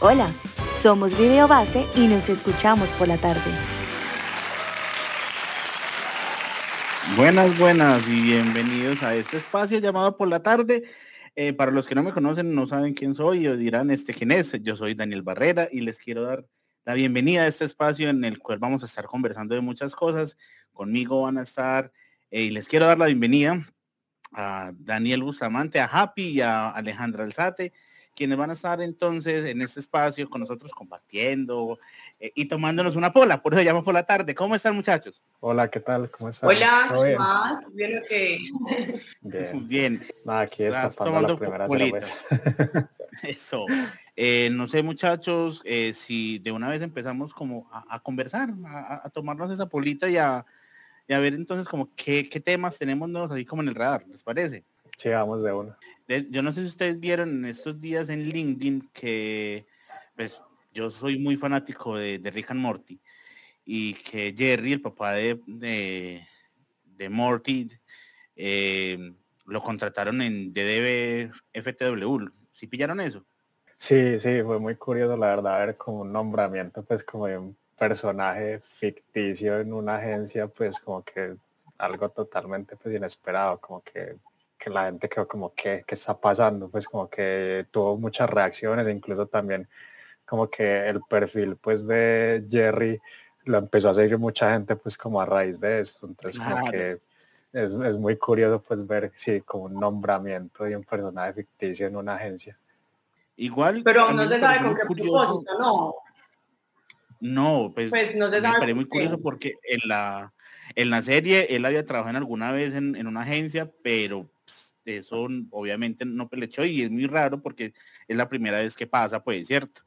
Hola, somos Video Base y nos escuchamos por la tarde. Buenas, buenas y bienvenidos a este espacio llamado por la tarde. Eh, para los que no me conocen, no saben quién soy o dirán este quién es. Yo soy Daniel Barrera y les quiero dar la bienvenida a este espacio en el cual vamos a estar conversando de muchas cosas. Conmigo van a estar eh, y les quiero dar la bienvenida a Daniel Bustamante, a Happy y a Alejandra Alzate, quienes van a estar entonces en este espacio con nosotros compartiendo eh, y tomándonos una pola, por eso llamo por la tarde. ¿Cómo están muchachos? Hola, ¿qué tal? ¿Cómo están? Hola, ¿cómo más? Bien, que... Bien. bien. aquí está tomando la primera cerveza. Eso. Eh, no sé, muchachos, eh, si de una vez empezamos como a, conversar, a, tomarnos esa polita y a, y a ver entonces como qué, qué temas tenemos nuevos así como en el radar, ¿les parece? Sí, vamos de uno. yo no sé si ustedes vieron en estos días en LinkedIn que pues yo soy muy fanático de, de Rick and Morty y que Jerry, el papá de, de, Morty, eh, lo contrataron en DDB FTW. ¿Sí pillaron eso? Sí, sí, fue muy curioso la verdad ver como un nombramiento pues como de un personaje ficticio en una agencia pues como que algo totalmente pues inesperado, como que que la gente quedó como, ¿qué, ¿qué está pasando? Pues como que tuvo muchas reacciones, incluso también como que el perfil pues de Jerry lo empezó a seguir mucha gente pues como a raíz de esto. Entonces como que es, es, muy curioso pues ver sí, como un nombramiento de un personaje ficticio en una agencia. Igual. Pero no se sabe con qué propósito, ¿no? No, pues, pues no se me parece muy curioso porque en la, en la serie él había trabajado en alguna vez en, en una agencia, pero eso obviamente no pelechó y es muy raro porque es la primera vez que pasa, pues, ¿cierto?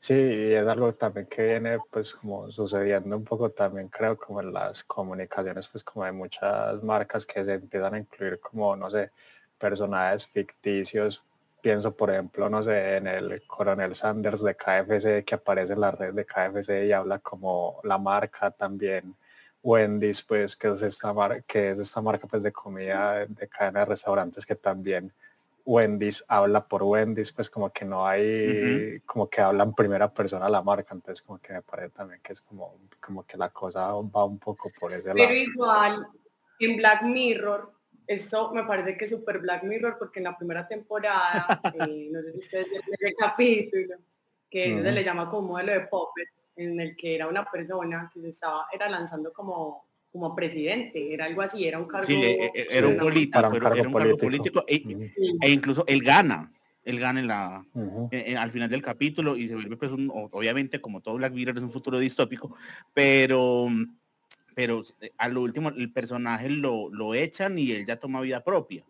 Sí, y es algo también que viene pues como sucediendo un poco también creo como en las comunicaciones pues como de muchas marcas que se empiezan a incluir como no sé personajes ficticios. Pienso por ejemplo no sé en el coronel Sanders de KFC que aparece en la red de KFC y habla como la marca también Wendy's, pues, que es esta marca, que es esta marca pues de comida de cadena de restaurantes que también Wendy's habla por Wendy's, pues como que no hay, como que habla en primera persona la marca, entonces como que me parece también que es como, como que la cosa va un poco por ese lado. Pero igual, en Black Mirror, eso me parece que es súper Black Mirror, porque en la primera temporada, eh, no sé si ustedes capítulo, que se le llama como modelo de Puppet, en el que era una persona que se estaba, era lanzando como, como presidente, era algo así, era un cargo. Sí, e, e, era un político, pero era un cargo político, e, e, incluso él gana, él gana en la, al final del capítulo y se vuelve pues un, obviamente como todo Black Mirror es un futuro distópico, pero pero eh, a lo último el personaje lo, lo echan y él ya toma vida propia.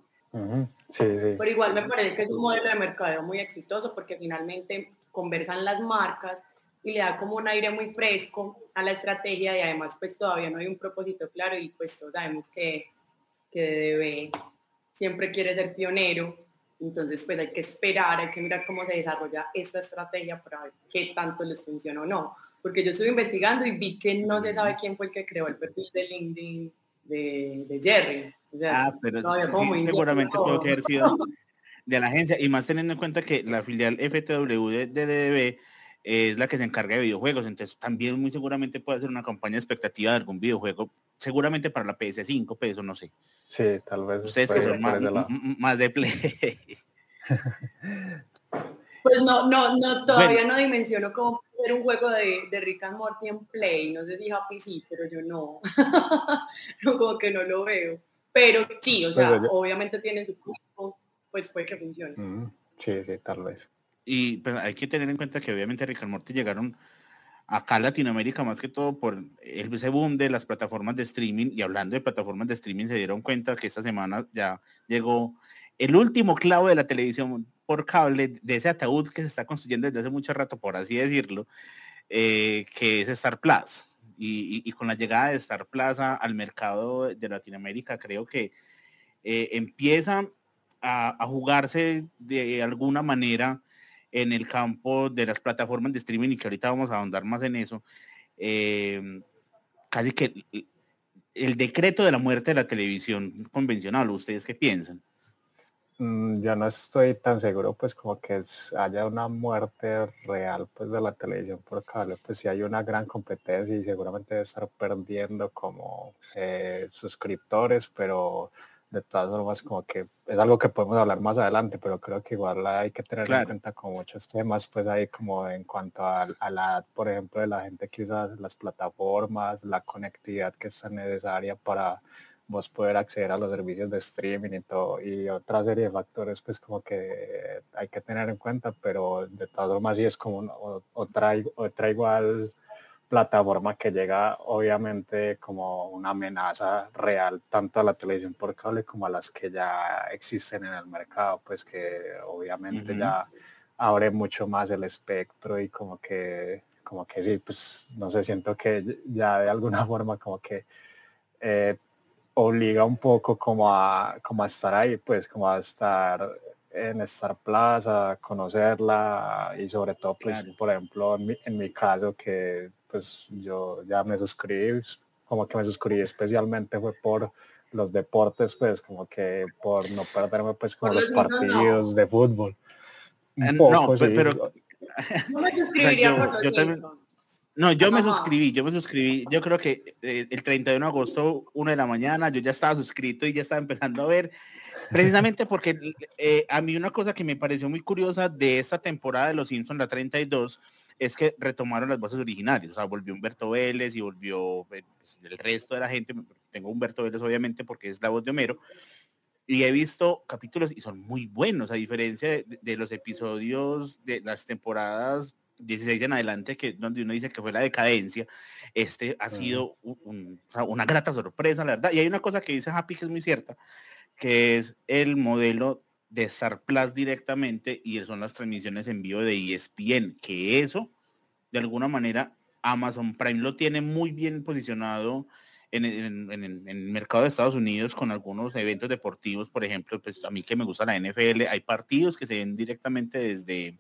sí, sí. Pero igual me parece que es un modelo de mercadeo muy exitoso porque finalmente conversan las marcas y le da como un aire muy fresco a la estrategia y además pues todavía no hay un propósito claro y pues todos sabemos que, que debe siempre quiere ser pionero, entonces pues hay que esperar, hay que mirar cómo se desarrolla esta estrategia para ver qué tanto les funciona o no. Porque yo estuve investigando y vi que no se sabe quién fue el que creó el perfil de LinkedIn de, Jerry. ah, pero seguramente tuvo que haber sido de la agencia y más teniendo en cuenta que la filial FTW de DDB es la que se encarga de videojuegos, entonces también muy seguramente puede ser una campaña expectativa de algún videojuego, seguramente para la PS5, pero eso no sé. Sí, tal vez. Ustedes que son más, de, play. Pues no, no, no, todavía no dimensiono cómo ser un juego de, de Rick and Morty en Play, no sé si Happy sí, pero yo no, no como que no lo veo. Pero sí, o pues sea, obviamente tiene su público, pues puede que funcione. Sí, sí, tal vez. Y pues, hay que tener en cuenta que obviamente Rick and llegaron acá a Latinoamérica más que todo por el, ese boom de las plataformas de streaming y hablando de plataformas de streaming se dieron cuenta que esta semana ya llegó el último clavo de la televisión por cable de ese ataúd que se está construyendo desde hace mucho rato, por así decirlo, eh, que es Star Plus. Y, con la llegada de Star Plus al mercado de Latinoamérica, creo que eh, empieza a, jugarse de alguna manera en el campo de las plataformas de streaming y que ahorita vamos a ahondar más en eso, em, casi que el decreto de la muerte de la televisión convencional, ¿ustedes qué piensan? Mm, yo no estoy tan seguro pues como que haya una muerte real pues de la televisión por cable, pues si hay una gran competencia y seguramente debe estar perdiendo como eh, suscriptores, pero de todas formas como que es algo que podemos hablar más adelante, pero creo que igual hay que tener en cuenta como muchos temas pues ahí como en cuanto a, a la, por ejemplo, de la gente que usa las plataformas, la conectividad que es necesaria para vos poder acceder a los servicios de streaming y todo y otra serie de factores pues como que hay que tener en cuenta pero de todas formas sí es como otra, otra igual plataforma que llega obviamente como una amenaza real tanto a la televisión por cable como a las que ya existen en el mercado pues que obviamente ya abre mucho más el espectro y como que como que sí pues no sé siento que ya de alguna forma como que eh, obliga un poco como a, como a estar ahí, pues como a estar en Star Plaza, conocerla y sobre todo, pues, por ejemplo, en mi, caso que pues yo ya me suscribí, como que me suscribí especialmente fue por los deportes, pues como que por no perderme pues como los partidos de fútbol. No, pero... No me suscribiría por los no, yo me suscribí, yo me suscribí. Yo creo que eh, el 31 de agosto, una de la mañana, yo ya estaba suscrito y ya estaba empezando a ver, precisamente porque eh, a mí una cosa que me pareció muy curiosa de esta temporada de Los Simpsons, la 32, es que retomaron las voces originales. O sea, volvió Humberto Vélez y volvió eh, pues, el resto de la gente. Tengo Humberto Vélez, obviamente, porque es la voz de Homero. Y he visto capítulos y son muy buenos, a diferencia de los episodios de las temporadas 16 en adelante, que donde uno dice que fue la decadencia, este ha sido una grata sorpresa, la verdad. Y hay una cosa que dice Happy que es muy cierta, que es el modelo de Star Plus directamente y son las transmisiones en vivo de ESPN, que eso, de alguna manera, Amazon Prime lo tiene muy bien posicionado en, el mercado de Estados Unidos con algunos eventos deportivos, por ejemplo, pues a mí que me gusta la NFL, hay partidos que se ven directamente desde,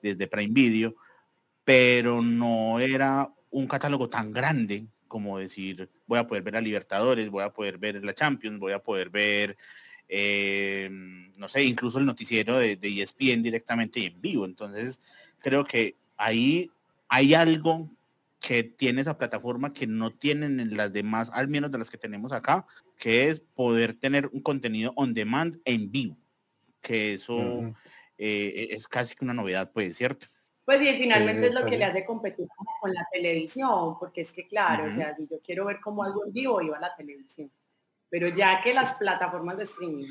desde Prime Video pero no era un catálogo tan grande como decir, voy a poder ver a Libertadores, voy a poder ver la Champions, voy a poder ver, eh, no sé, incluso el noticiero de, de ESPN directamente y en vivo. Entonces, creo que ahí hay algo que tiene esa plataforma que no tienen en las demás, al menos de las que tenemos acá, que es poder tener un contenido on demand en vivo, que eso eh, es casi que una novedad, pues, ¿cierto? Pues sí, finalmente es lo que le hace competir con la televisión, porque es que claro, o sea, si yo quiero ver como algo en vivo, iba a la televisión. Pero ya que las plataformas de streaming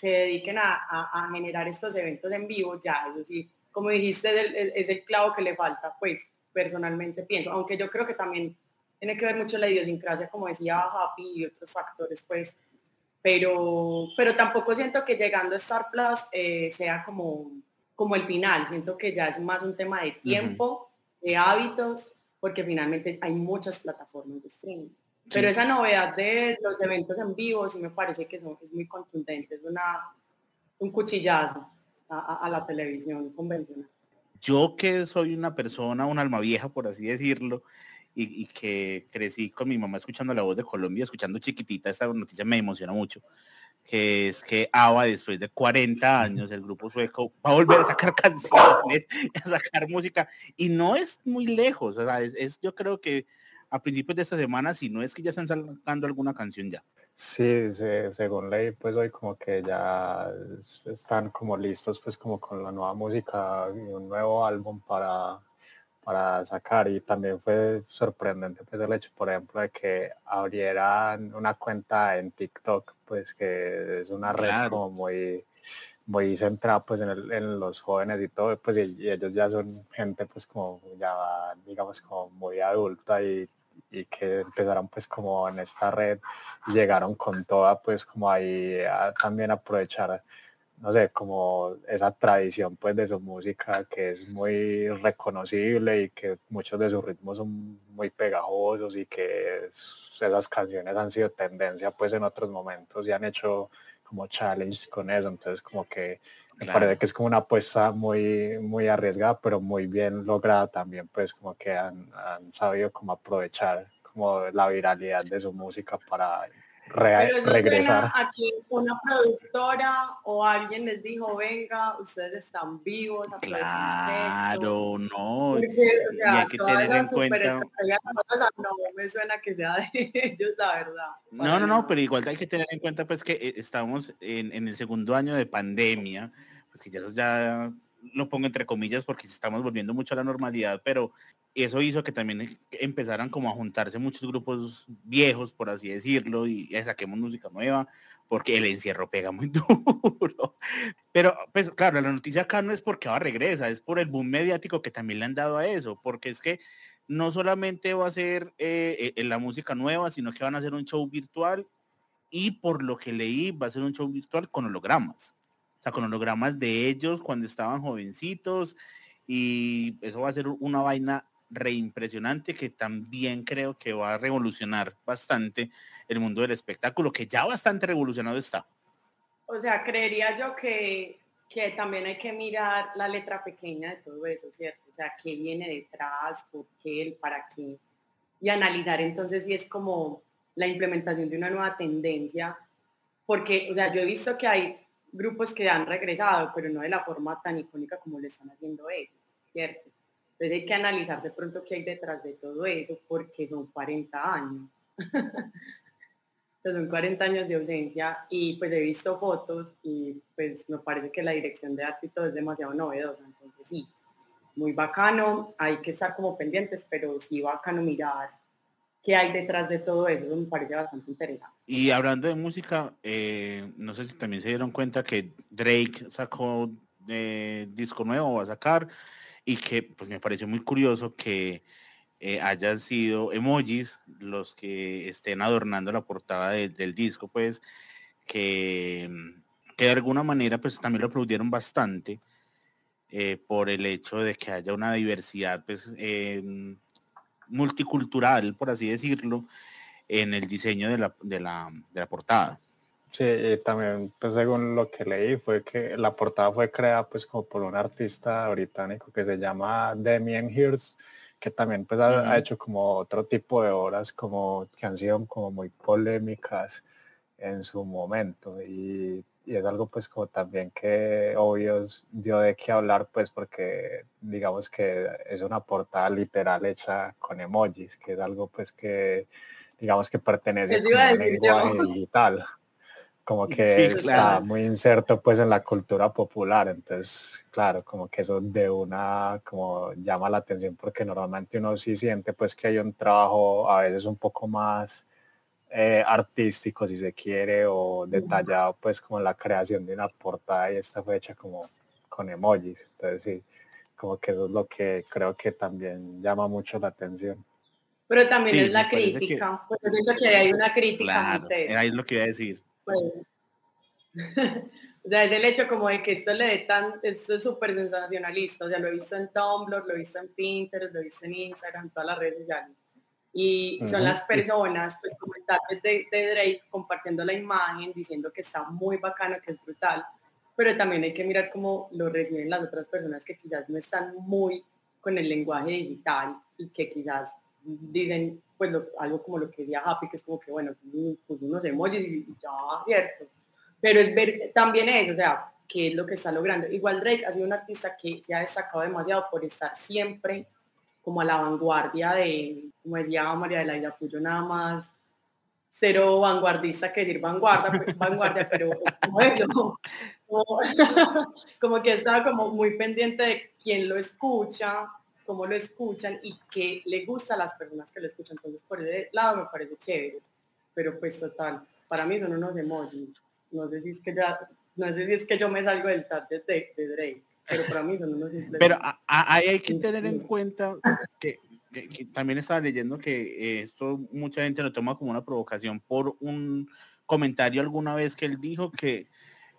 se dediquen a, generar estos eventos en vivo, ya, es decir, como dijiste, es el clavo que le falta, pues personalmente pienso, aunque yo creo que también tiene que ver mucho la idiosincrasia, como decía Happy y otros factores, pues, pero, pero tampoco siento que llegando a Star Plus eh, sea como como el final. Siento que ya es más un tema de tiempo, de hábitos, porque finalmente hay muchas plataformas de streaming. Pero esa novedad de los eventos en vivo sí me parece que son, es muy contundente, es una, un cuchillazo a, la televisión convencional. Yo que soy una persona, un alma vieja, por así decirlo, y, y, que crecí con mi mamá escuchando la voz de Colombia, escuchando chiquitita, esta noticia me emociona mucho que es que ABBA después de 40 años, el grupo sueco, va a volver a sacar canciones, a sacar música, y no es muy lejos, o sea, es, yo creo que a principios de esta semana, si no es que ya están sacando alguna canción ya. Sí, según ley, pues hoy como que ya están como listos pues como con la nueva música y un nuevo álbum para para sacar y también fue sorprendente pues el hecho por ejemplo de que abrieran una cuenta en TikTok pues que es una red como muy muy centrada pues en, en, los jóvenes y todo pues y, ellos ya son gente pues como ya digamos como muy adulta y, y que empezaron pues como en esta red y llegaron con toda pues como ahí a también aprovechar no sé, como esa tradición pues de su música que es muy reconocible y que muchos de sus ritmos son muy pegajosos y que esas canciones han sido tendencia pues en otros momentos y han hecho como challenge con eso, entonces como que me parece que es como una apuesta muy, muy arriesgada, pero muy bien lograda también, pues como que han, han sabido como aprovechar como la viralidad de su música para regresar. Aquí una productora o alguien les dijo, venga, ustedes están vivos. Claro, no. y hay que tener en cuenta. No me suena que sea de ellos, la verdad. No, no, no, pero igual hay que tener en cuenta pues que eh, estamos en, en el segundo año de pandemia, pues que ya, ya lo pongo entre comillas porque estamos volviendo mucho a la normalidad, pero eso hizo que también empezaran como a juntarse muchos grupos viejos, por así decirlo, y ya saquemos música nueva, porque el encierro pega muy duro. Pero, pues claro, la noticia acá no es porque va a regresa, es por el boom mediático que también le han dado a eso, porque es que no solamente va a ser eh, eh, la música nueva, sino que van a hacer un show virtual y por lo que leí va a ser un show virtual con hologramas. Sea, con hologramas de ellos cuando estaban jovencitos y eso va a ser una vaina reimpresionante que también creo que va a revolucionar bastante el mundo del espectáculo, que ya bastante revolucionado está. O sea, creería yo que, que también hay que mirar la letra pequeña de todo eso, ¿cierto? O sea, qué viene detrás, por qué, el para qué, y analizar entonces si es como la implementación de una nueva tendencia, porque, o sea, yo he visto que hay grupos que han regresado, pero no de la forma tan icónica como lo están haciendo ellos, ¿cierto? Entonces hay que analizar de pronto qué hay detrás de todo eso, porque son 40 años. son 40 años de ausencia y pues he visto fotos y pues me parece que la dirección de arte es demasiado novedosa. Entonces sí, muy bacano, hay que estar como pendientes, pero sí bacano mirar qué hay detrás de todo eso, me parece bastante interesante. Y hablando de música, eh, no sé si también se dieron cuenta que Drake sacó eh, disco nuevo, va a sacar, y que pues me pareció muy curioso que eh, hayan sido emojis los que estén adornando la portada del disco, pues que, que, de alguna manera pues también lo aplaudieron bastante por el hecho de que haya una diversidad pues multicultural, por así decirlo, en el diseño de la, de la, de la portada. Sí, y también, pues según lo que leí, fue que la portada fue creada pues como por un artista británico que se llama Damien Hirst, que también pues ha, hecho como otro tipo de obras como que han sido como muy polémicas en su momento y, y es algo pues como también que obvio dio de qué hablar pues porque digamos que es una portada literal hecha con emojis, que es algo pues que digamos que pertenece a un lenguaje digital. Como que está muy inserto pues en la cultura popular, entonces claro, como que eso de una como llama la atención porque normalmente uno sí siente pues que hay un trabajo a veces un poco más eh, artístico si se quiere o detallado pues como la creación de una portada y esta fue hecha como con emojis, entonces sí, como que eso es lo que creo que también llama mucho la atención. Pero también es la crítica, pues siento que hay una crítica. Claro, ahí es lo que iba a decir pues, o sea, es el hecho como de que esto le dé tan, esto es súper sensacionalista, o sea, lo he visto en Tumblr, lo he visto en Pinterest, lo he visto en Instagram, todas las redes sociales. Y son las personas, pues comentarios de, de, Drake compartiendo la imagen, diciendo que está muy bacano, que es brutal, pero también hay que mirar cómo lo reciben las otras personas que quizás no están muy con el lenguaje digital y que quizás dicen pues algo como lo que decía Happy, que es como que bueno, pues unos emojis y ya cierto. Pero es ver también eso, o sea, qué es lo que está logrando. Igual Drake ha sido un artista que se ha destacado demasiado por estar siempre como a la vanguardia de, como decía María de la Puyo, nada más cero vanguardista que decir vanguardia, pues, vanguardia pero es como. Como, que estaba como muy pendiente de quien lo escucha, cómo lo escuchan y qué le gusta a las personas que lo escuchan. Entonces, por ese lado me parece chévere. Pero pues total, para mí son unos emojis. No sé si es que ya, no sé si es que yo me salgo del tag de, de Drake, pero para mí Pero ahí hay que tener en cuenta que, también estaba leyendo que esto mucha gente lo toma como una provocación por un comentario alguna vez que él dijo que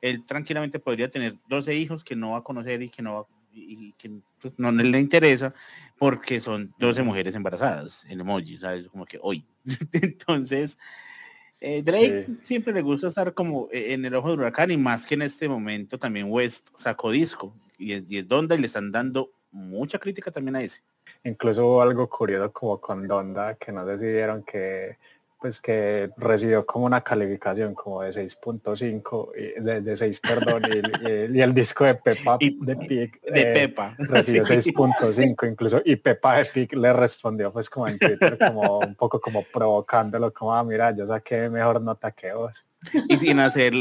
él tranquilamente podría tener 12 hijos que no va a conocer y que no va a y que pues, no le interesa porque son 12 mujeres embarazadas en emoji, ¿sabes? Como que hoy. Entonces, eh, Drake siempre le gusta estar como eh, en el ojo del huracán y más que en este momento también West sacó disco y es, y Donda y le están dando mucha crítica también a ese. Incluso algo curioso como con Donda que no decidieron que pues que recibió como una calificación como de 6.5, de, de 6, perdón, y, el disco de Pepa de Pig de eh, Pepa recibió 6.5 incluso, y Pepa de Pig le respondió pues como en Twitter, como un poco como provocándolo, como, ah, mira, yo saqué mejor nota que vos. Y sin hacer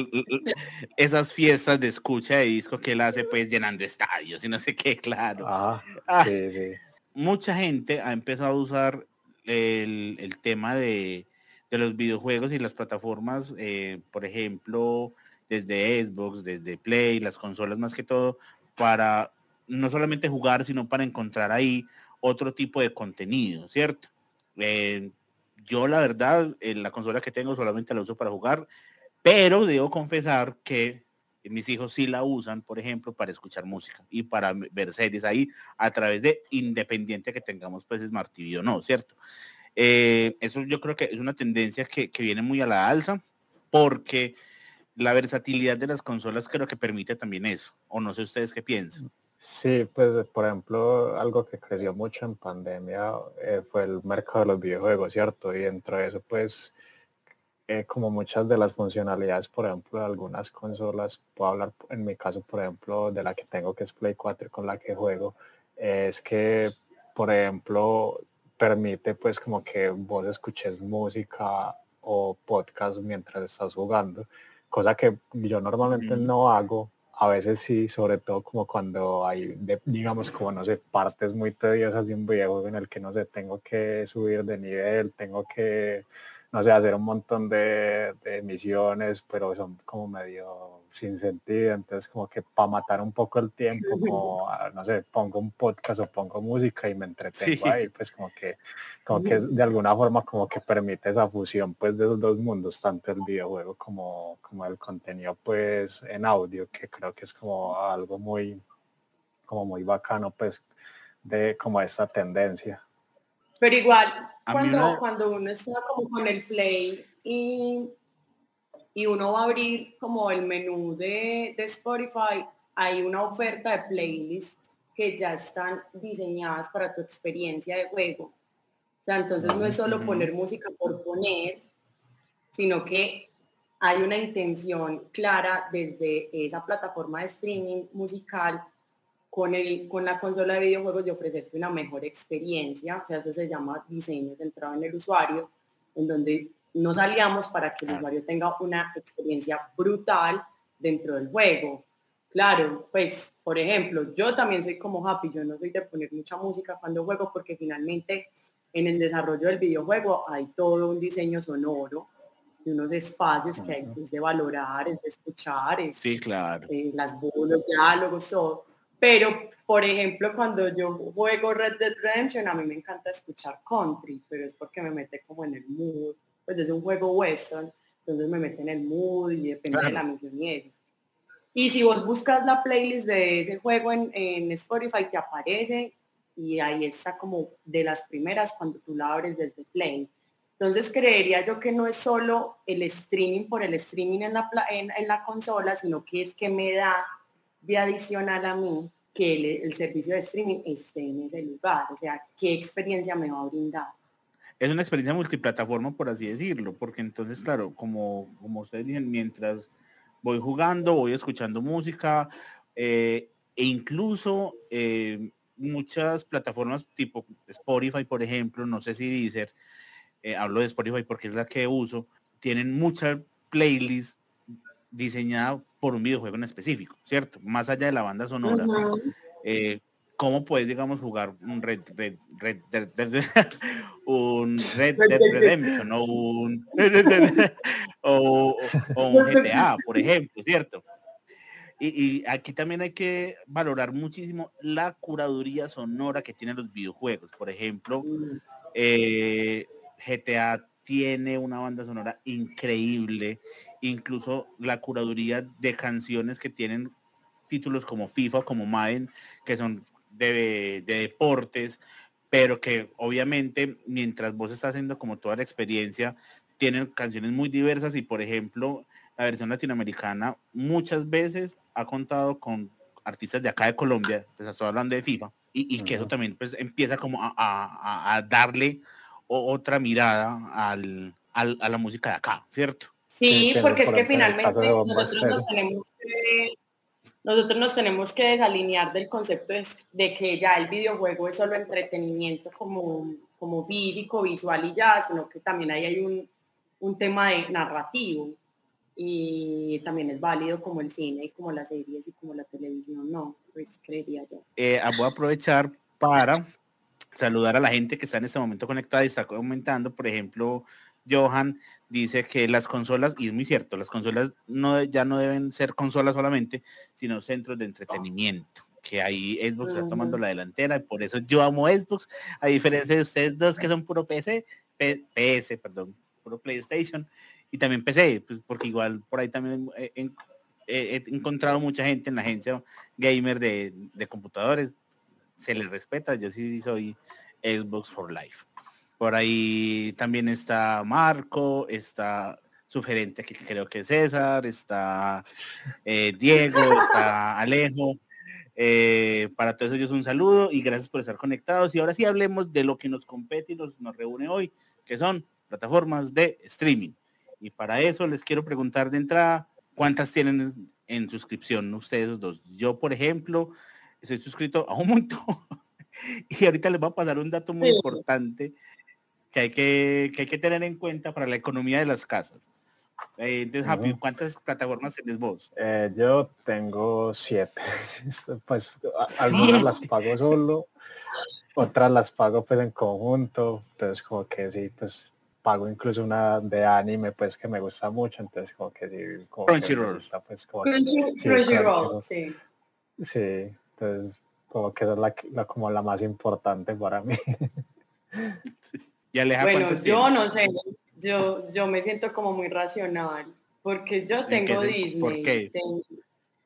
esas fiestas de escucha de disco que él hace pues llenando estadios y no sé qué, claro. Ah, ah sí, sí. Mucha gente ha empezado a usar el, el tema de de los videojuegos y las plataformas, eh, por ejemplo, desde Xbox, desde Play, las consolas más que todo, para no solamente jugar, sino para encontrar ahí otro tipo de contenido, ¿cierto? Eh, yo la verdad, en la consola que tengo solamente la uso para jugar, pero debo confesar que mis hijos sí la usan, por ejemplo, para escuchar música y para ver series ahí a través de independiente que tengamos pues Smart TV o no, ¿cierto? Eh, eso yo creo que es una tendencia que, viene muy a la alza porque la versatilidad de las consolas creo que permite también eso. O no sé ustedes qué piensan. Sí, pues por ejemplo, algo que creció mucho en pandemia eh, fue el mercado de los videojuegos, ¿cierto? Y dentro de eso, pues, eh, como muchas de las funcionalidades, por ejemplo, de algunas consolas, puedo hablar en mi caso, por ejemplo, de la que tengo que es Play 4 con la que juego, es que, por ejemplo, permite pues como que vos escuches música o podcast mientras estás jugando, cosa que yo normalmente no hago, a veces sí, sobre todo como cuando hay, digamos, como no sé, partes muy tediosas de un videojuego en el que no sé, tengo que subir de nivel, tengo que, no sé, hacer un montón de, de misiones, pero son como medio sin sentido, entonces como que para matar un poco el tiempo, como, ah, no sé, pongo un podcast o pongo música y me entretengo ahí, pues como que, como que de alguna forma como que permite esa fusión pues de esos dos mundos, tanto el videojuego como, como el contenido pues en audio, que creo que es como algo muy, como muy bacano pues de como esta tendencia. Pero igual, cuando, cuando uno está como con el play y y uno va a abrir como el menú de, Spotify, hay una oferta de playlists que ya están diseñadas para tu experiencia de juego. O sea, entonces no es solo poner música por poner, sino que hay una intención clara desde esa plataforma de streaming musical con, el, con la consola de videojuegos de ofrecerte una mejor experiencia. O sea, eso se llama diseño centrado en el usuario, en donde no salíamos para que el usuario tenga una experiencia brutal dentro del juego. Claro, pues, por ejemplo, yo también soy como Happy, yo no soy de poner mucha música cuando juego porque finalmente en el desarrollo del videojuego hay todo un diseño sonoro y unos espacios que hay que valorar, es de escuchar, es, sí, claro. Eh, las voz, los diálogos, todo. Pero, por ejemplo, cuando yo juego Red Dead Redemption, a mí me encanta escuchar country, pero es porque me mete como en el mood pues es un juego western, entonces me mete en el mood y depende de la misión y eso. Y si vos buscas la playlist de ese juego en, en, Spotify, te aparece y ahí está como de las primeras cuando tú la abres desde Play. Entonces creería yo que no es solo el streaming por el streaming en la, en, en la consola, sino que es que me da de adicional a mí que el, servicio de streaming esté en ese lugar. O sea, ¿qué experiencia me va a brindar? es una experiencia multiplataforma, por así decirlo, porque entonces, claro, como, como ustedes dicen, mientras voy jugando, voy escuchando música, eh, e incluso eh, muchas plataformas tipo Spotify, por ejemplo, no sé si Deezer, eh, hablo de Spotify porque es la que uso, tienen muchas playlists diseñadas por un videojuego en específico, ¿cierto? Más allá de la banda sonora cómo puedes, digamos, jugar un Red, Red, Red, un Red Dead Redemption o un, o, un GTA, por ejemplo, ¿cierto? Y, aquí también hay que valorar muchísimo la curaduría sonora que tienen los videojuegos. Por ejemplo, mm. eh, GTA tiene una banda sonora increíble, incluso la curaduría de canciones que tienen títulos como FIFA, como Madden, que son de, deportes, pero que obviamente mientras vos estás haciendo como toda la experiencia, tienen canciones muy diversas y por ejemplo, la versión latinoamericana muchas veces ha contado con artistas de acá de Colombia, pues estoy hablando de FIFA, y, que eso también pues empieza como a, darle otra mirada al, a, la música de acá, ¿cierto? Sí, porque es que finalmente nosotros nos tenemos que nosotros nos tenemos que desalinear del concepto de, que ya el videojuego es solo entretenimiento como, como físico, visual y ya, sino que también ahí hay un, un tema de narrativo. Y también es válido como el cine y como las series y como la televisión, no, pues creería yo. Eh, ah, voy a aprovechar para saludar a la gente que está en este momento conectada y está comentando, por ejemplo, Johan dice que las consolas, y es muy cierto, las consolas no, ya no deben ser consolas solamente, sino centros de entretenimiento que ahí Xbox está tomando la delantera y por eso yo amo Xbox, a diferencia de ustedes dos que son puro PC, PS, perdón, puro PlayStation, y también PC, pues porque igual por ahí también he, encontrado mucha gente en la agencia gamer de, computadores, se les respeta, yo sí soy Xbox for Life. Por ahí también está Marco, está su gerente que creo que es César, está eh, Diego, está Alejo. Eh, para todos ellos un saludo y gracias por estar conectados. Y ahora sí hablemos de lo que nos compete y nos, nos reúne hoy, que son plataformas de streaming. Y para eso les quiero preguntar de entrada, ¿cuántas tienen en suscripción ustedes dos? Yo, por ejemplo, estoy suscrito a un montón. y ahorita les voy a pasar un dato muy importante que hay que, que hay que tener en cuenta para la economía de las casas. Eh, entonces, ¿cuántas plataformas tienes vos? Eh, yo tengo siete. pues algunas las pago solo, otras las pago pues en conjunto. Entonces como que sí, pues pago incluso una de anime pues que me gusta mucho entonces como que sí como Crunchyroll pues como Crunchyroll sí, sí entonces como que es la, como la más importante para mí y Aleja, bueno yo no sé yo yo me siento como muy racional porque yo tengo Disney ¿por qué?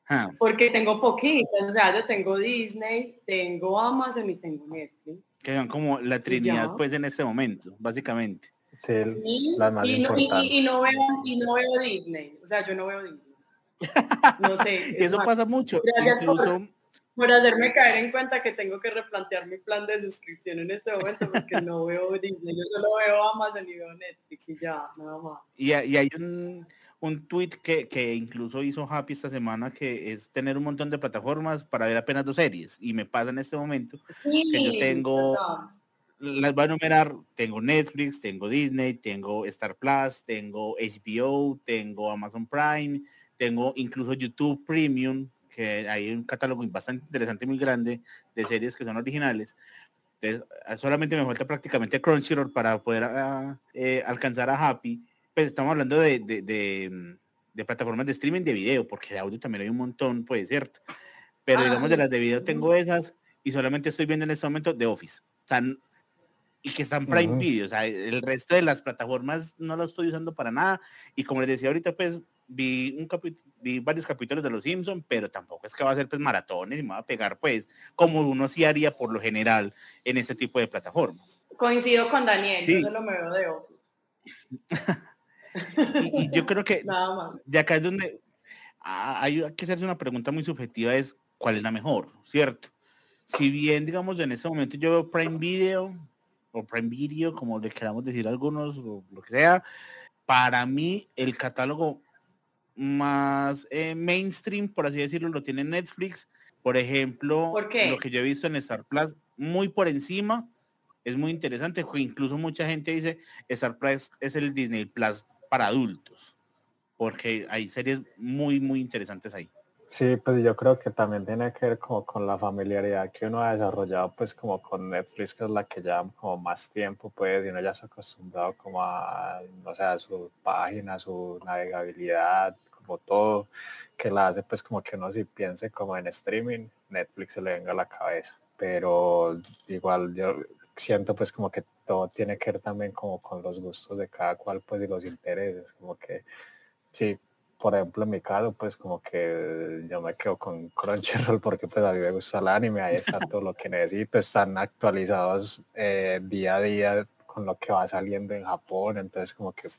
Ah. porque tengo poquitas o sea yo tengo Disney tengo Amazon y tengo Netflix que son como la trinidad pues en este momento básicamente Sí, y, no, y, no veo, y no veo Disney. O sea, yo no veo Disney. No sé. Eso pasa mucho. Incluso... Por, hacerme caer en cuenta que tengo que replantear mi plan de suscripción en este momento porque no veo Disney. Yo solo veo Amazon y veo Netflix y ya, nada más. Y, hay un, un tweet que, que, incluso hizo Happy esta semana que es tener un montón de plataformas para ver apenas dos series. Y me pasa en este momento que yo tengo las voy a enumerar, tengo Netflix, tengo Disney, tengo Star Plus, tengo HBO, tengo Amazon Prime, tengo incluso YouTube Premium, que hay un catálogo bastante interesante, muy grande de series que son originales. Entonces, ah, solamente me falta prácticamente Crunchyroll para poder ah, eh, alcanzar a Happy. Pues estamos hablando de, de, plataformas de streaming de video, porque de audio también hay un montón, pues cierto. Pero digamos de las de video tengo esas y solamente estoy viendo en este momento The Office. Sea, y que están Prime Video. O sea, el resto de las plataformas no lo estoy usando para nada. Y como les decía ahorita, pues vi, un vi varios capítulos de Los Simpsons, pero tampoco es que va a ser pues maratones y me va a pegar pues como uno sí haría por lo general en este tipo de plataformas. Coincido con Daniel, yo solo me veo de Office. y, yo creo que de acá es donde hay que hacerse una pregunta muy subjetiva, es cuál es la mejor, ¿cierto? Si bien, digamos, en este momento yo veo Prime Video, o Prime Video, como le queramos decir algunos, o lo que sea. Para mí, el catálogo más eh, mainstream, por así decirlo, lo tiene Netflix. Por ejemplo, lo que yo he visto en Star Plus, muy por encima, es muy interesante. Incluso mucha gente dice Star Plus es el Disney Plus para adultos, porque hay series muy, muy interesantes ahí. Sí, pues yo creo que también tiene que ver como con la familiaridad que uno ha desarrollado pues como con Netflix, que es la que lleva como más tiempo, pues, y uno ya se ha acostumbrado como a, no sé, a su página, su navegabilidad, como todo, que la hace pues como que uno si piense como en streaming, Netflix se le venga a la cabeza. Pero igual yo siento pues como que todo tiene que ver también como con los gustos de cada cual pues y los intereses, como que sí, por ejemplo, en mi caso, pues como que yo me quedo con Crunchyroll porque pues a mí me gusta el anime, ahí está todo lo que necesito, están actualizados eh, día a día con lo que va saliendo en Japón, entonces como que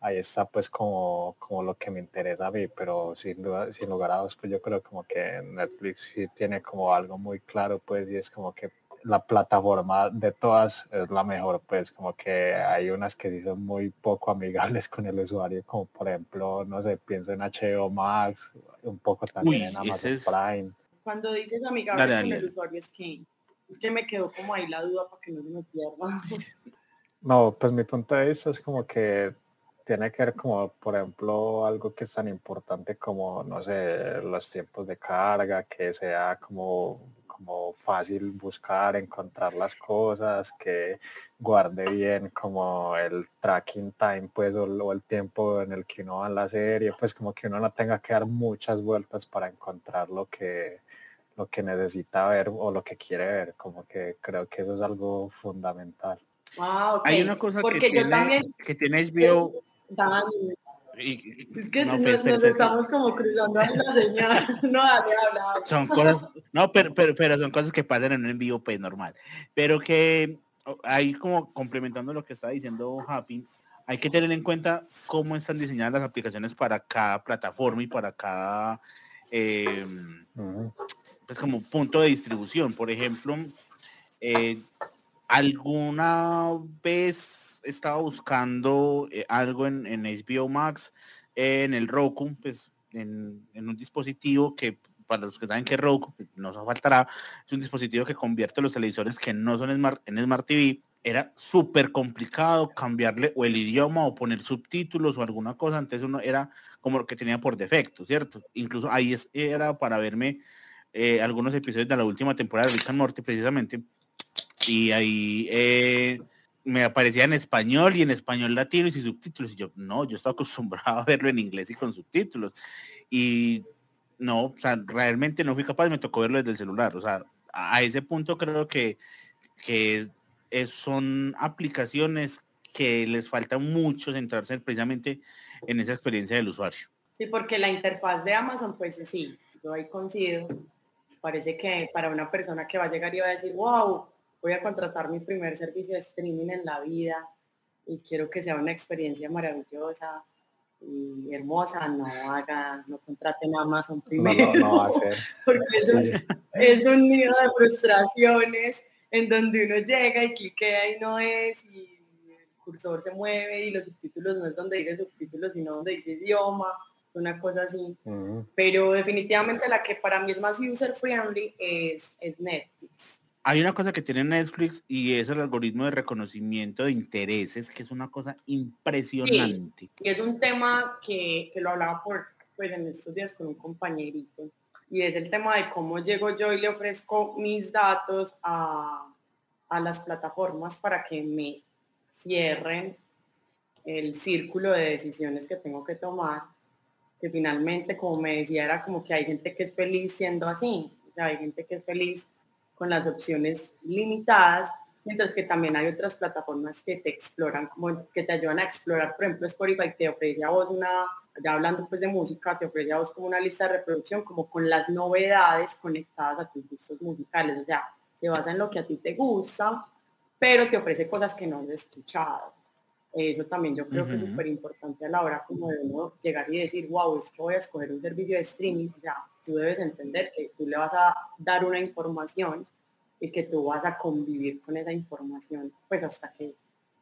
ahí está pues como, como lo que me interesa a mí, pero sin duda, sin lugar a dudas, pues yo creo como que Netflix sí tiene como algo muy claro, pues y es como que la plataforma de todas es la mejor, pues como que hay unas que sí son muy poco amigables con el usuario, como por ejemplo, no sé, pienso en HBO Max, un poco también en Amazon Prime. Cuando dices amigable con el usuario es que, es que me quedó como ahí la duda para que no se me pierda. No, pues mi punto de vista es como que tiene que ver como, por ejemplo, algo que es tan importante como, no sé, los tiempos de carga, que sea como como fácil buscar, encontrar las cosas, que guarde bien como el tracking time, pues, o, el tiempo en el que uno va en la serie, pues como que uno no tenga que dar muchas vueltas para encontrar lo que, lo que necesita ver o lo que quiere ver, como que creo que eso es algo fundamental. Ah, Hay una cosa que, tiene, que tiene HBO es que nos, estamos como cruzando la señal. No, habla. Son cosas, no, pero, pero, son cosas que pasan en un envío pues normal. Pero que ahí como complementando lo que está diciendo Happy, hay que tener en cuenta cómo están diseñadas las aplicaciones para cada plataforma y para cada em, pues como punto de distribución. Por ejemplo, eh, alguna vez estaba buscando eh, algo en, en, HBO Max, en el Roku, pues en, un dispositivo que para los que saben que Roku, no se faltará, es un dispositivo que convierte los televisores que no son Smart, en Smart TV. Era súper complicado cambiarle o el idioma o poner subtítulos o alguna cosa. Antes uno era como lo que tenía por defecto, ¿cierto? Incluso ahí era para verme eh, algunos episodios de la última temporada de Rick and Morty precisamente. Y ahí eh, me aparecía en español y en español latino y sin subtítulos. Y yo, no, yo estaba acostumbrado a verlo en inglés y con subtítulos. Y no, o sea, realmente no fui capaz, me tocó verlo desde el celular. O sea, a ese punto creo que, que son aplicaciones que les falta mucho centrarse precisamente en esa experiencia del usuario. Sí, porque la interfaz de Amazon, pues sí, yo ahí coincido. Parece que para una persona que va a llegar y va a decir, wow, voy a contratar mi primer servicio de streaming en la vida y quiero que sea una experiencia maravillosa y hermosa, no haga, no contraten a Amazon primero. No, porque es un, nido de frustraciones en donde uno llega y cliquea y no es, y el cursor se mueve y los subtítulos no es donde dice subtítulos, sino donde dice idioma, es una cosa así. Pero definitivamente la que para mí es más user friendly es, es Netflix hay una cosa que tiene Netflix y es el algoritmo de reconocimiento de intereses, que es una cosa impresionante. y es un tema que, lo hablaba por, pues, en estos días con un compañerito. Y es el tema de cómo llego yo y le ofrezco mis datos a, a las plataformas para que me cierren el círculo de decisiones que tengo que tomar. Que finalmente, como me decía, era como que hay gente que es feliz siendo así. O sea, hay gente que es feliz con las opciones limitadas, mientras que también hay otras plataformas que te exploran, como que te ayudan a explorar, por ejemplo, Spotify te ofrece a vos una, ya hablando pues de música, te ofrece a vos como una lista de reproducción, como con las novedades conectadas a tus gustos musicales, o sea, se basa en lo que a ti te gusta, pero te ofrece cosas que no has escuchado. Eso también yo creo que es súper importante a la hora como de uno llegar y decir, wow, es que voy a escoger un servicio de streaming, o sea, tú debes entender que tú le vas a dar una información y que tú vas a convivir con esa información, pues hasta que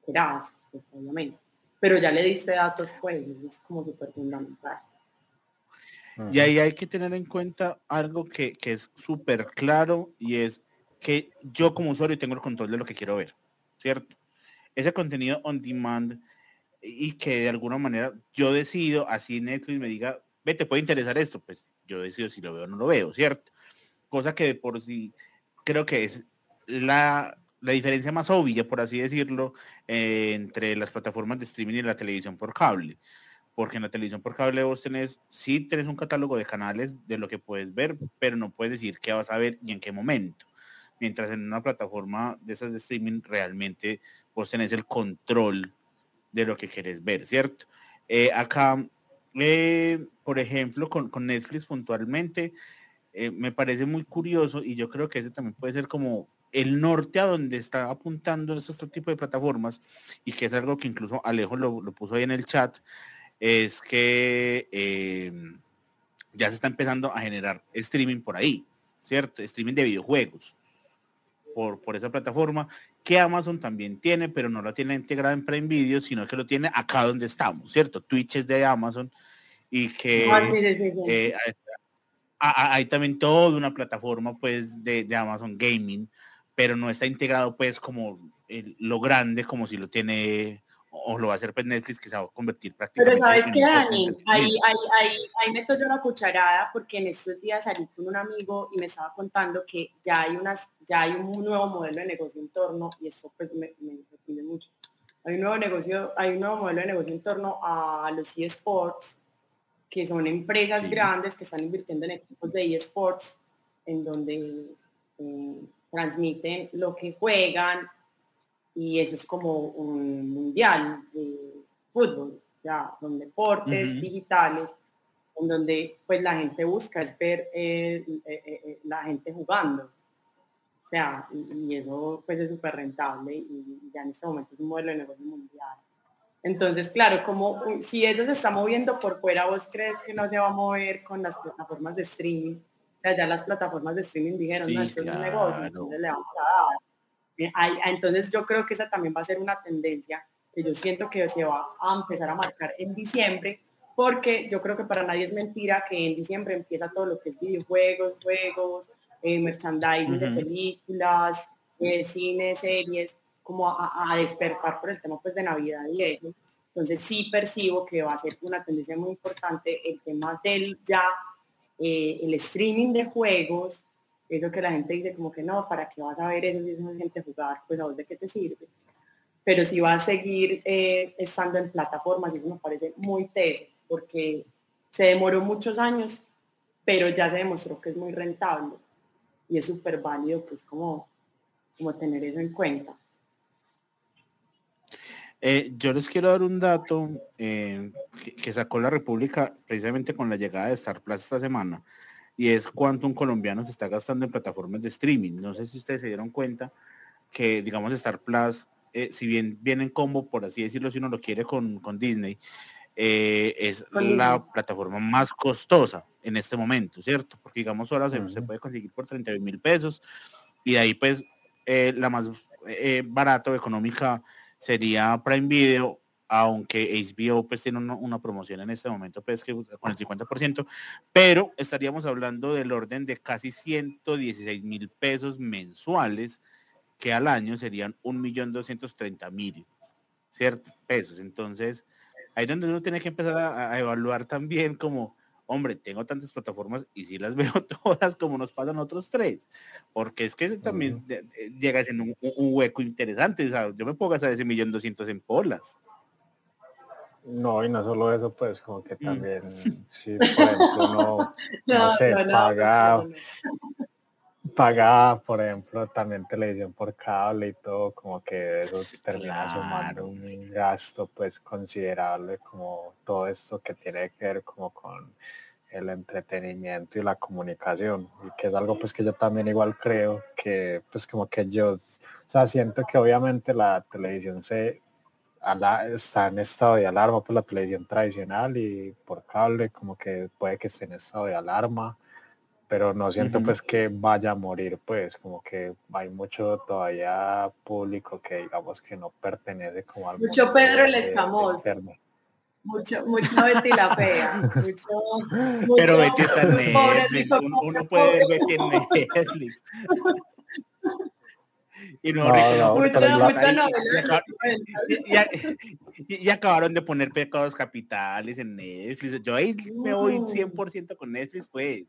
quieras, pues, obviamente. Pero ya le diste datos, pues, es como súper fundamental. Y ahí hay que tener en cuenta algo que, que es súper claro y es que yo como usuario tengo el control de lo que quiero ver, ¿cierto? Ese contenido on demand y que de alguna manera yo decido, así Netflix me diga, ve, te puede interesar esto, pues yo decido si lo veo o no lo veo, ¿cierto? Cosa que por sí creo que es la, la diferencia más obvia, por así decirlo, eh, entre las plataformas de streaming y la televisión por cable. Porque en la televisión por cable vos tenés, sí tenés un catálogo de canales de lo que puedes ver, pero no puedes decir qué vas a ver y en qué momento. Mientras en una plataforma de esas de streaming realmente vos tenés el control de lo que querés ver, ¿cierto? Eh, acá eh, por ejemplo, con, Netflix puntualmente, eh, me parece muy curioso y yo creo que ese también puede ser como el norte a donde está apuntando este tipo de plataformas y que es algo que incluso Alejo lo, puso ahí en el chat, es que em, ya se está empezando a generar streaming por ahí, ¿cierto? Streaming de videojuegos. por, por esa plataforma que Amazon también tiene, pero no la tiene integrada en Prime Video, sino que lo tiene acá donde estamos, ¿cierto? Twitch es de Amazon y que Ah, sí, sí, sí, sí. eh, hay- también toda una plataforma pues de, de Amazon Gaming, pero no está integrado pues como el- lo grande como si lo tiene o lo va a hacer pues Netflix que se va a convertir Pero prácticamente sabes en qué, un Dani, ahí, ahí, ahí, ahí meto yo la cucharada porque en estos días salí con un amigo y me estaba contando que ya hay unas, ya hay un nuevo modelo de negocio en torno, y esto pues me, me sorprende mucho. Hay un nuevo negocio, hay un nuevo modelo de negocio en torno a los eSports, que son empresas Sí. grandes que están invirtiendo en equipos de eSports, en donde eh, transmiten lo que juegan y eso es como un mundial de fútbol, ya son deportes digitales en donde pues la gente busca es ver eh, eh, eh, la gente jugando. O sea, y, y eso pues es súper rentable y, y ya en este momento es un modelo de negocio mundial. Entonces, claro, como si eso se está moviendo por fuera, ¿vos crees que no se va a mover con las plataformas de streaming? O sea, ya las plataformas de streaming dijeron, Sí, no, esto es un negocio, claro. entonces le vamos a dar. Eh, hay- ah, entonces yo creo que esa también va a ser una tendencia que yo siento que se va a empezar a marcar en diciembre, porque yo creo que para nadie es mentira que en diciembre empieza todo lo que es videojuegos, juegos, eh, merchandising de películas, eh, cine, series, como a, a despertar por el tema pues de Navidad y eso. Entonces sí percibo que va a ser una tendencia muy importante el tema del ya, eh, el streaming de juegos, eso que la gente dice como que no, ¿para qué vas a ver eso si es gente jugar? Pues a vos de qué te sirve. Pero si va a seguir eh, estando en plataformas eso me parece muy teso, porque se demoró muchos años, pero ya se demostró que es muy rentable y es súper válido pues como, como tener eso en cuenta. Eh, yo les quiero dar un dato eh, que, que sacó la República precisamente con la llegada de Star Plus esta semana y es cuánto un colombiano se está gastando en plataformas de streaming. No sé si ustedes se dieron cuenta que, digamos, Star Plus, eh, si bien viene en combo, por así decirlo, si uno lo quiere con, con Disney, eh, es la plataforma más costosa en este momento, ¿cierto? Porque, digamos, ahora se, puede conseguir por 30 mil pesos y de ahí, pues, eh, la más eh, barata o económica sería Prime Video, aunque HBO pues tiene una, una promoción en este momento pues que con el 50%, pero estaríamos hablando del orden de casi 116 mil pesos mensuales, que al año serían 1.230.000, ¿cierto? Pesos. Entonces, ahí es donde uno tiene que empezar a, a evaluar también como, hombre, tengo tantas plataformas y si las veo todas como nos pasan otros tres, porque es que ese también de- de- llega a ser un hueco interesante, o sea, yo me puedo gastar ese millón doscientos en polas. No, y no solo eso, pues como que Mm. también, si por ejemplo uno No sé, no, no, paga- no, no, no. paga, por ejemplo, también televisión por cable y todo, como que eso termina sumando claro. un gasto pues considerable, como todo esto que tiene que ver como con el entretenimiento y la comunicación, y que es algo pues que yo también igual creo que pues como que yo, o sea, siento que obviamente la televisión se está en estado de alarma por la televisión tradicional y por cable como que puede que esté en estado de alarma pero no siento pues que vaya a morir pues como que hay mucho todavía público que digamos que no pertenece como al Mucho mundo Pedro el Escamoso. Mucho, mucho Betty la fea. Mucho, mucho- Pero Betty está en Netflix, uno, puede ver pobre. Betty en Netflix. Y no, No, no, Mucha, mucha y- novela y de acá- los 90. y, y- y acabaron de poner pecados capitales en Netflix. Yo ahí me voy Mm. 100% con Netflix, pues.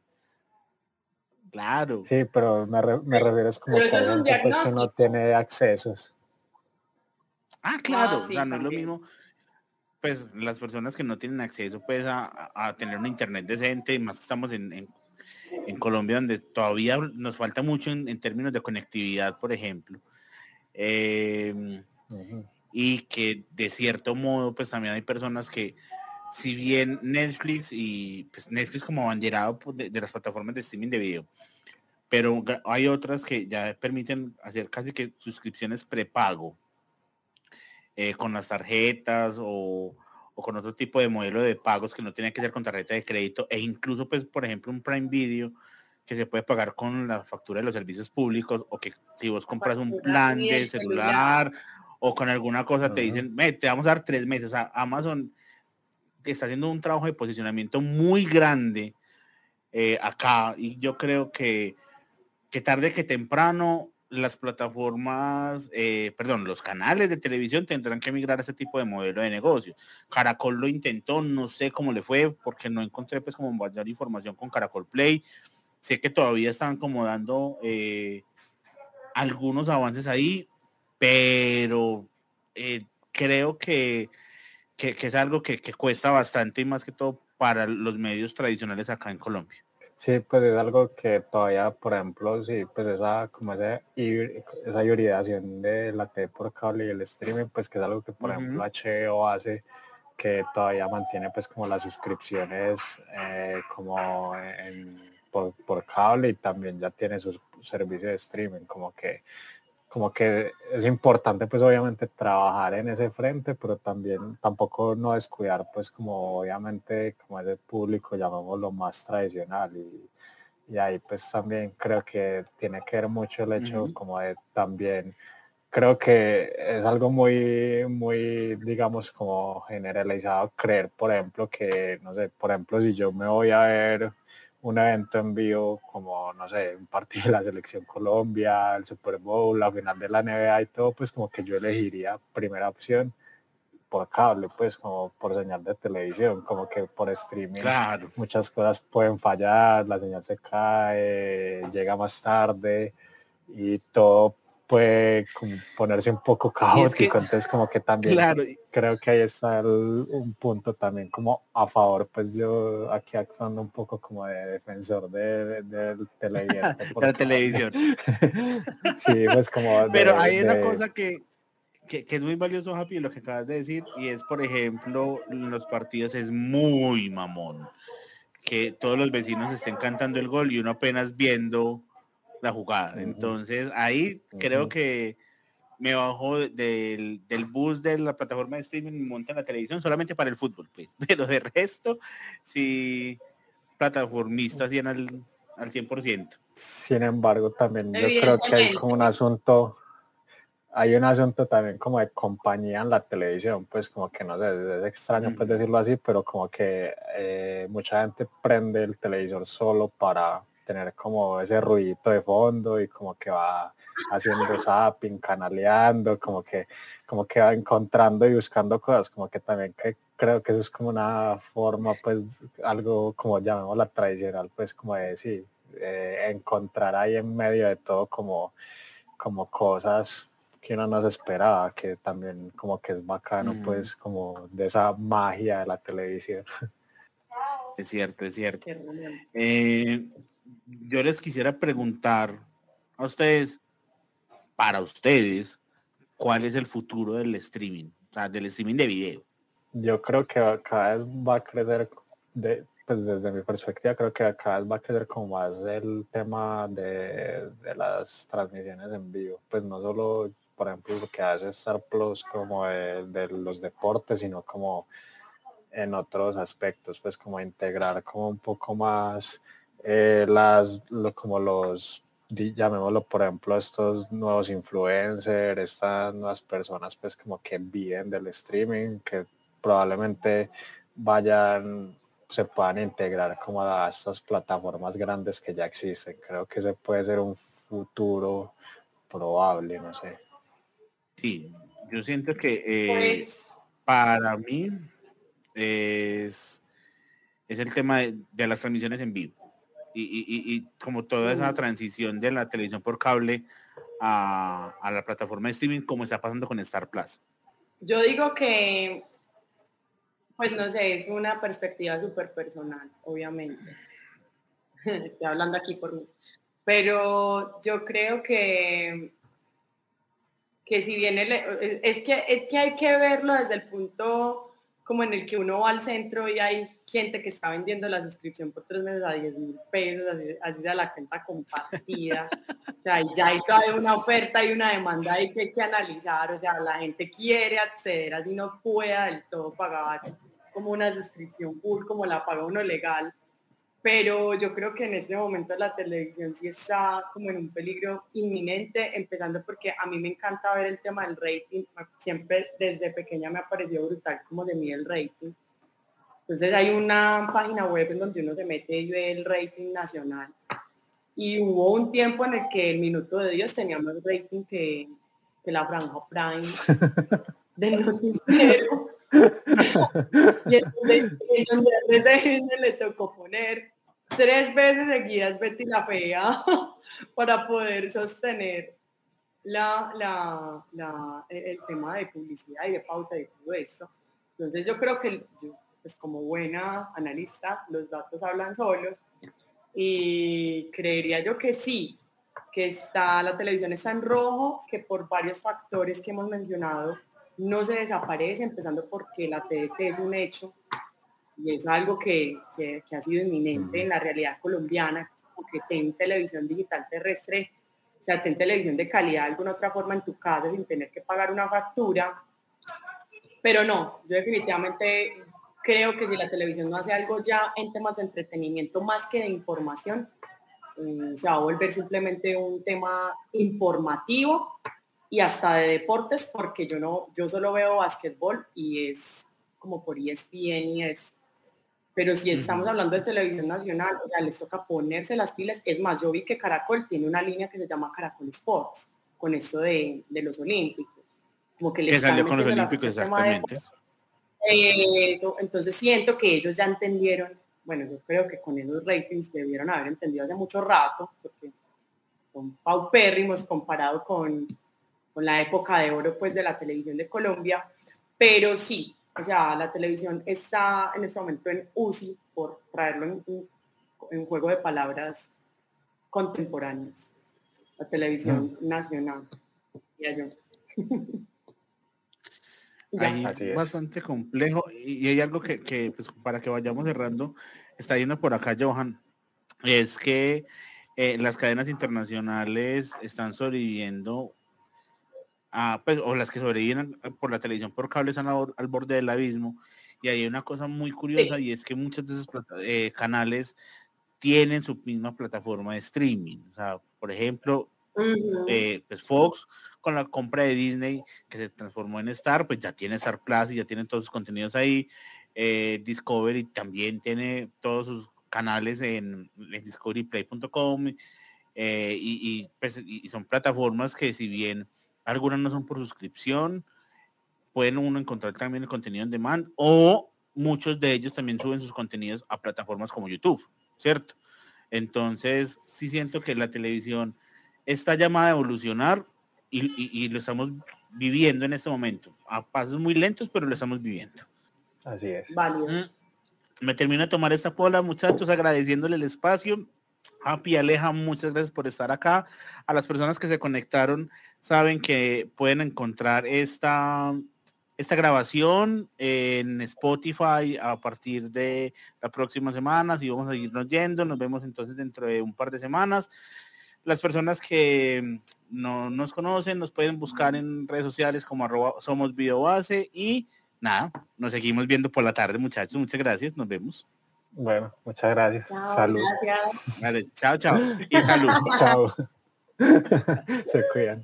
Claro. Sí, pero me, re- me refiero es como es un pues que no tiene accesos. Ah, claro. Ah, sí, o sea, no es lo mismo. Pues las personas que no tienen acceso pues a, a- a tener un internet decente, y más que estamos en, en- en Colombia, donde todavía nos falta mucho en, en términos de conectividad, por ejemplo. Em, y que de cierto modo pues también hay personas que si bien Netflix y pues Netflix como abanderado pues, de, de las plataformas de streaming de video pero hay otras que ya permiten hacer casi que suscripciones prepago eh, con las tarjetas o, o con otro tipo de modelo de pagos que no tiene que ser con tarjeta de crédito e incluso pues por ejemplo un Prime Video que se puede pagar con la factura de los servicios públicos o que si vos compras un plan de celular o con alguna cosa te dicen, te vamos a dar tres meses. O sea, Amazon está haciendo un trabajo de posicionamiento muy grande eh, acá y yo creo que, que tarde que temprano las plataformas, eh, perdón, los canales de televisión tendrán que migrar a ese tipo de modelo de negocio. Caracol lo intentó, no sé cómo le fue, porque no encontré pues como mayor información con Caracol Play. Sé que todavía están como dando eh, algunos avances ahí, pero eh, creo que, que, es algo que, que cuesta bastante y más que todo para los medios tradicionales acá en Colombia. Sí, pues es algo que todavía, por ejemplo, sí, pues esa, como esa, esa hibridación de la TV por cable y el streaming, pues que es algo que, por ejemplo, HBO hace, que todavía mantiene pues como las suscripciones eh, como por, por, cable y también ya tiene sus servicios de streaming, como que como que es importante pues obviamente trabajar en ese frente, pero también tampoco no descuidar pues como obviamente como ese público llamamos lo más tradicional y, y, ahí pues también creo que tiene que ver mucho el hecho como de también creo que es algo muy muy digamos como generalizado creer por ejemplo que no sé por ejemplo si yo me voy a ver un evento en vivo como, no sé, un partido de la Selección Colombia, el Super Bowl, la final de la NBA y todo, pues como que yo elegiría primera opción por cable, pues como por señal de televisión, como que por streaming claro. muchas cosas pueden fallar, la señal se cae, llega más tarde y todo puede ponerse un poco caótico, entonces como que también creo que ahí está un punto también como a favor, pues yo aquí actuando un poco como de defensor de, del televidente. de la televisión. sí, pues como... Pero hay una cosa que, que, es muy valioso, Happy, lo que acabas de decir, y es, por ejemplo, los partidos es muy mamón, que todos los vecinos estén cantando el gol y uno apenas viendo la jugada. Entonces ahí creo que me bajo del, bus de la plataforma de streaming y monta en la televisión solamente para el fútbol, pues. Pero de resto, sí, plataformista al, al 100%. Sin embargo, también yo creo que hay como un asunto, hay un asunto también como de compañía en la televisión, pues como que no sé, es extraño pues decirlo así, pero como que eh, mucha gente prende el televisor solo para tener como ese ruidito de fondo y como que va haciendo zapping, canaleando, como que, como que va encontrando y buscando cosas, como que también que creo que eso es como una forma, pues, algo como llamamos la tradicional, pues como de decir, eh, encontrar ahí en medio de todo como, como cosas que uno no se esperaba, que también como que es bacano, pues, como de esa magia de la televisión. Es cierto, es cierto. Eh, yo les quisiera preguntar a ustedes, para ustedes, ¿cuál es el futuro del streaming? O sea, del streaming de video. Yo creo que cada vez va a crecer, de, pues desde mi perspectiva, creo que cada vez va a crecer como más el tema de, las transmisiones en vivo. Pues no solo, por ejemplo, lo que hace Star Plus como de los deportes, sino como en otros aspectos, pues como integrar como un poco más eh, las, como los, llamémoslo por ejemplo, estos nuevos influencers, estas nuevas personas pues como que viven del streaming, que probablemente vayan, se puedan integrar como a estas plataformas grandes que ya existen. Creo que ese puede ser un futuro probable, no sé. Sí, yo siento que eh, pues para mí es, es el tema de las transmisiones en vivo y, como toda esa transición de la televisión por cable a, la plataforma de streaming, como está pasando con Star Plus. Yo digo que, pues no sé, es una perspectiva súper personal, obviamente. Estoy hablando aquí por mí. Pero yo creo que, que si viene, es que, es que hay que verlo desde el punto como en el que uno va al centro y hay gente que está vendiendo la suscripción por tres meses a 10 mil pesos, así, así sea la cuenta compartida. o sea, ya hay toda una oferta y una demanda ahí que hay que analizar. O sea, la gente quiere acceder, así no pueda del todo pagar como una suscripción full como la paga uno legal. Pero yo creo que en este momento la televisión sí está como en un peligro inminente, empezando porque a mí me encanta ver el tema del rating, siempre desde pequeña me ha parecido brutal como de mí el rating. Entonces hay una página web en donde uno se mete y ve el rating nacional. Y hubo un tiempo en el que el Minuto de Dios tenía más rating que, que la Franja Prime del noticiero. y entonces, le tocó poner tres veces seguidas Betty la Fea para poder sostener la, la, el tema de publicidad y de pauta y todo esto. Entonces yo creo que yo, pues como buena analista, los datos hablan solos y creería yo que sí, que está, la televisión está en rojo, que por varios factores que hemos mencionado no se desaparece, empezando porque la TDT es un hecho y es algo que, ha sido inminente en la realidad colombiana, porque ten televisión digital terrestre, o sea, ten televisión de calidad de alguna otra forma en tu casa sin tener que pagar una factura. Pero no, yo definitivamente creo que si la televisión no hace algo ya en temas de entretenimiento más que de información, eh, se va a volver simplemente un tema informativo y hasta de deportes, porque yo no, yo solo veo básquetbol y es como por ESPN y eso. Pero si estamos hablando de televisión nacional, o sea, les toca ponerse las pilas. Es más, yo vi que Caracol tiene una línea que se llama Caracol Sports, con esto de, los olímpicos. Como que les salió con los olímpicos, exactamente. entonces siento que ellos ya entendieron, bueno, yo creo que con esos ratings debieron haber entendido hace mucho rato, porque son paupérrimos comparado con, con la época de oro pues de la televisión de Colombia, pero sí, o sea, la televisión está en este momento en UCI, por traerlo en, un juego de palabras contemporáneas. La televisión nacional. Ahí es. bastante complejo. Y hay algo que, pues, para que vayamos cerrando, está yendo por acá Johan, es que eh, las cadenas internacionales están sobreviviendo pues, o las que sobreviven por la televisión por cable están al, borde del abismo. Y hay una cosa muy curiosa y es que muchos de esos eh, canales tienen su misma plataforma de streaming. O sea, por ejemplo, eh, pues Fox con la compra de Disney que se transformó en Star, pues ya tiene Star Plus y ya tienen todos sus contenidos ahí. Eh, Discovery también tiene todos sus canales en, discoveryplay.com y, pues, y son plataformas que si bien algunas no son por suscripción, pueden uno encontrar también el contenido en demand o muchos de ellos también suben sus contenidos a plataformas como YouTube, ¿cierto? Entonces, sí siento que la televisión está llamada a evolucionar y, lo estamos viviendo en este momento. A pasos muy lentos, pero lo estamos viviendo. Así es. Vale. Mm, me termino de tomar esta pola, muchachos, agradeciéndole el espacio. Happy Aleja, muchas gracias por estar acá. A las personas que se conectaron, saben que pueden encontrar esta, esta grabación en Spotify a partir de la próxima semana. Y vamos a irnos yendo, nos vemos entonces dentro de un par de semanas. Las personas que no nos conocen nos pueden buscar en redes sociales como arroba somos biobase y nada, nos seguimos viendo por la tarde muchachos. Muchas gracias, nos vemos. Bueno, muchas gracias. salud. Vale, chao, chao. Y salud. chao. Se cuidan.